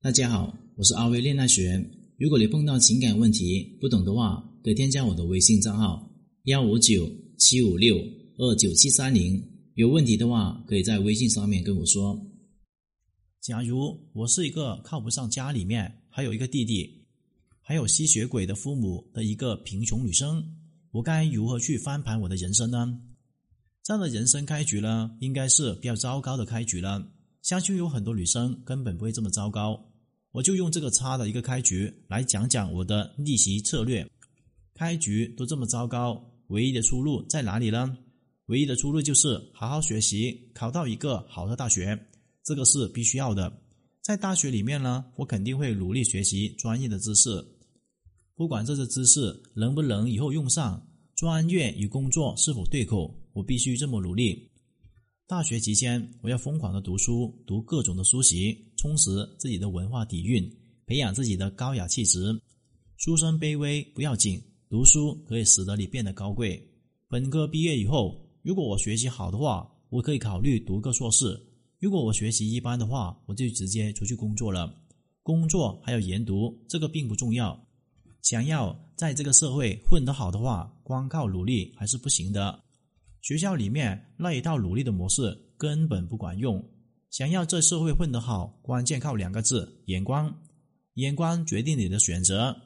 大家好，我是阿威恋爱学。如果你碰到情感问题不懂的话，可以添加我的微信账号幺五九七五六二九七三零。有问题的话，可以在微信上面跟我说。假如我是一个靠不上家里面还有一个弟弟，还有吸血鬼的父母的一个贫穷女生，我该如何去翻盘我的人生呢？这样的人生开局呢，应该是比较糟糕的开局了。相信有很多女生根本不会这么糟糕。我就用这个差的一个开局来讲讲我的逆袭策略。开局都这么糟糕，唯一的出路在哪里呢？唯一的出路就是好好学习，考到一个好的大学，这个是必须要的。在大学里面呢，我肯定会努力学习专业的知识，不管这些知识能不能以后用上，专业与工作是否对口，我必须这么努力。大学期间，我要疯狂的读书，读各种的书籍，充实自己的文化底蕴，培养自己的高雅气质。出身卑微不要紧，读书可以使得你变得高贵。本科毕业以后，如果我学习好的话，我可以考虑读个硕士；如果我学习一般的话，我就直接出去工作了。工作还有研读，这个并不重要。想要在这个社会混得好的话，光靠努力还是不行的。学校里面那一套努力的模式根本不管用。想要在社会混得好，关键靠两个字：眼光。眼光决定你的选择。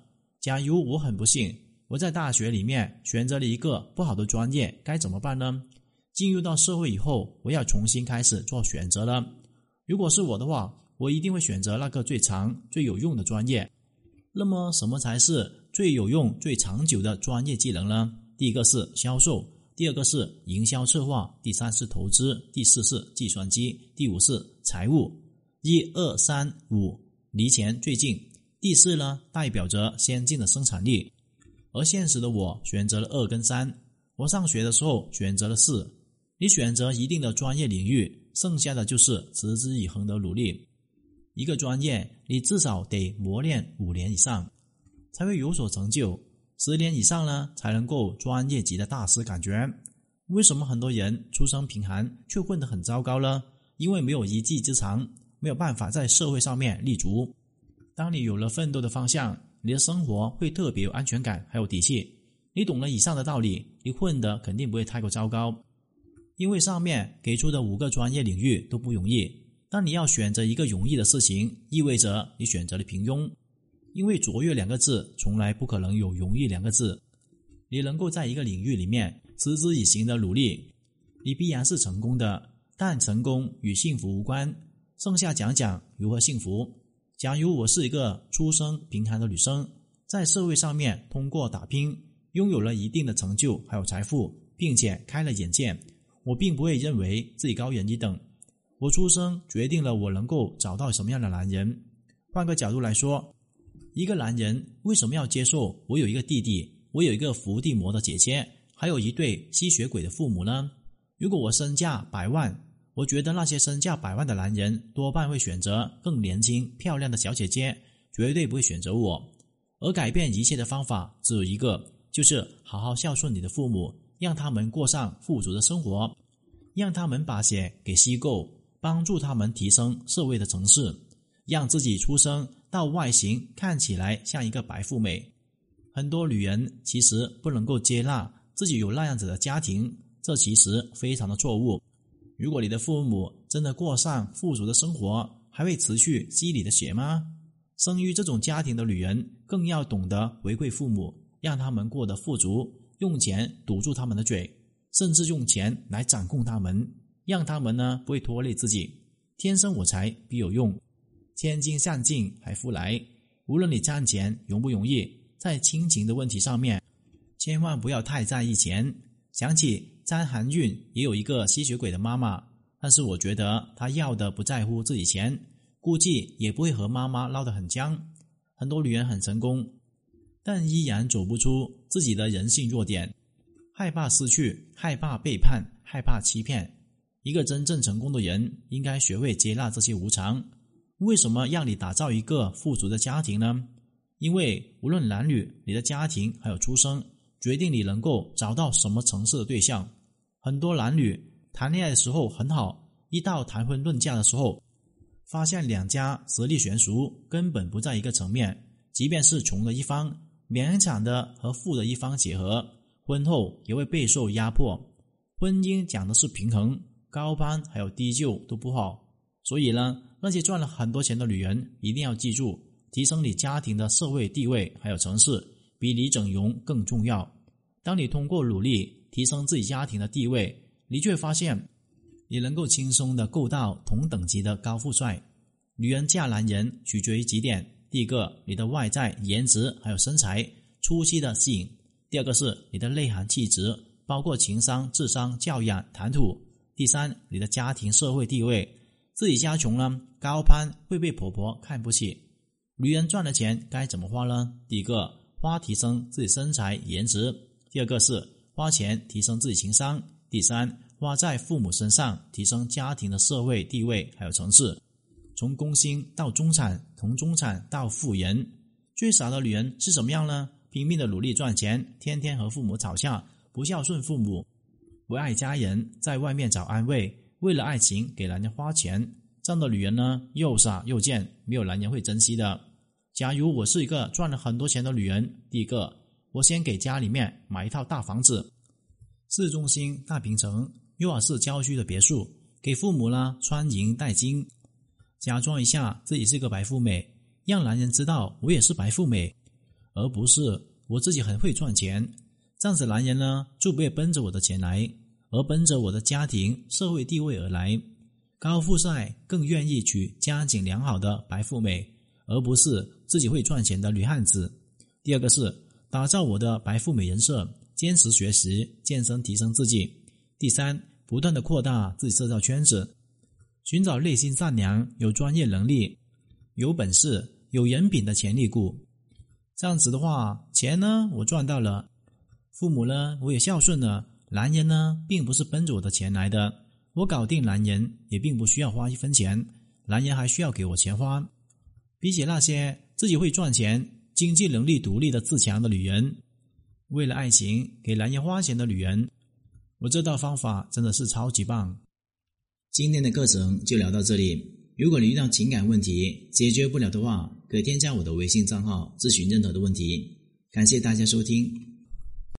假如我很不幸，我在大学里面选择了一个不好的专业，该怎么办呢？进入到社会以后，我要重新开始做选择了。如果是我的话，我一定会选择那个最长、最有用的专业。那么，什么才是最有用、最长久的专业技能呢？第一个是销售。第二个是营销策划，第三是投资，第四是计算机，第五是财务。一二三五离钱最近。第四呢，代表着先进的生产力。而现实的我选择了二跟三。我上学的时候选择了四。你选择一定的专业领域，剩下的就是持之以恒的努力。一个专业，你至少得磨练五年以上，才会有所成就。十年以上呢，才能够专业级的大师。感觉为什么很多人出身贫寒却混得很糟糕呢？因为没有一技之长，没有办法在社会上面立足。当你有了奋斗的方向，你的生活会特别有安全感，还有底气。你懂了以上的道理，你混的肯定不会太过糟糕。因为上面给出的五个专业领域都不容易，当你要选择一个容易的事情，意味着你选择了平庸。因为卓越两个字从来不可能有容易两个字，你能够在一个领域里面持之以恒的努力，你必然是成功的。但成功与幸福无关。剩下讲讲如何幸福。假如我是一个出身贫寒的女生，在社会上面通过打拼，拥有了一定的成就还有财富，并且开了眼界，我并不会认为自己高人一等。我出生决定了我能够找到什么样的男人。换个角度来说。一个男人为什么要接受我有一个弟弟，我有一个伏地魔的姐姐，还有一对吸血鬼的父母呢？如果我身价百万，我觉得那些身价百万的男人多半会选择更年轻漂亮的小姐姐，绝对不会选择我。而改变一切的方法只有一个，就是好好孝顺你的父母，让他们过上富足的生活，让他们把血给吸够，帮助他们提升社会的层次，让自己出生。到外形看起来像一个白富美，很多女人其实不能够接纳自己有那样子的家庭，这其实非常的错误。如果你的父母真的过上富足的生活，还会持续吸你的血吗？生于这种家庭的女人更要懂得回馈父母，让他们过得富足，用钱堵住他们的嘴，甚至用钱来掌控他们，让他们呢不会拖累自己。天生我材必有用。千金散尽还复来，无论你赚钱容不容易，在亲情的问题上面，千万不要太在意钱。想起张含韵也有一个吸血鬼的妈妈，但是我觉得她要的不在乎自己钱，估计也不会和妈妈闹得很僵。很多女人很成功，但依然走不出自己的人性弱点，害怕失去，害怕背叛，害怕欺骗。一个真正成功的人，应该学会接纳这些无常。为什么让你打造一个富足的家庭呢？因为无论男女，你的家庭还有出生，决定你能够找到什么层次的对象。很多男女谈恋爱的时候很好，一到谈婚论嫁的时候，发现两家实力悬殊，根本不在一个层面。即便是穷的一方，勉强的和富的一方结合，婚后也会备受压迫。婚姻讲的是平衡，高攀还有低就都不好。所以呢，那些赚了很多钱的女人一定要记住，提升你家庭的社会地位还有层次，比你整容更重要。当你通过努力提升自己家庭的地位，你却发现，你能够轻松的够到同等级的高富帅。女人嫁男人取决于几点：第一个，你的外在颜值还有身材初期的吸引；第二个是你的内涵气质，包括情商、智商、教养、谈吐；第三，你的家庭社会地位。自己家穷了，高攀会被婆婆看不起。女人赚了钱该怎么花呢？第一个，花提升自己身材颜值；第二个是花钱提升自己情商；第三，花在父母身上提升家庭的社会地位还有层次。从工薪到中产，从中产到富人，最傻的女人是什么样呢？拼命的努力赚钱，天天和父母吵架，不孝顺父母，不爱家人，在外面找安慰。为了爱情给男人花钱，这样的女人呢，又傻又贱，没有男人会珍惜的。假如我是一个赚了很多钱的女人，第一个，我先给家里面买一套大房子，市中心大平层，又或是郊区的别墅，给父母呢穿银戴金，假装一下自己是个白富美，让男人知道我也是白富美，而不是我自己很会赚钱。这样子男人呢就不会奔着我的钱来。而奔着我的家庭社会地位而来，高富帅更愿意娶家境良好的白富美，而不是自己会赚钱的女汉子。第二个是打造我的白富美人设，坚持学习健身提升自己。第三，不断的扩大自己社交圈子，寻找内心善良、有专业能力、有本事、有人品的潜力股。这样子的话，钱呢我赚到了，父母呢我也孝顺了。男人呢，并不是奔着我的钱来的，我搞定男人也并不需要花一分钱，男人还需要给我钱花。比起那些自己会赚钱、经济能力独立的自强的女人，为了爱情给男人花钱的女人，我这套方法真的是超级棒。今天的课程就聊到这里，如果你遇到情感问题解决不了的话，可添加我的微信账号咨询任何的问题。感谢大家收听。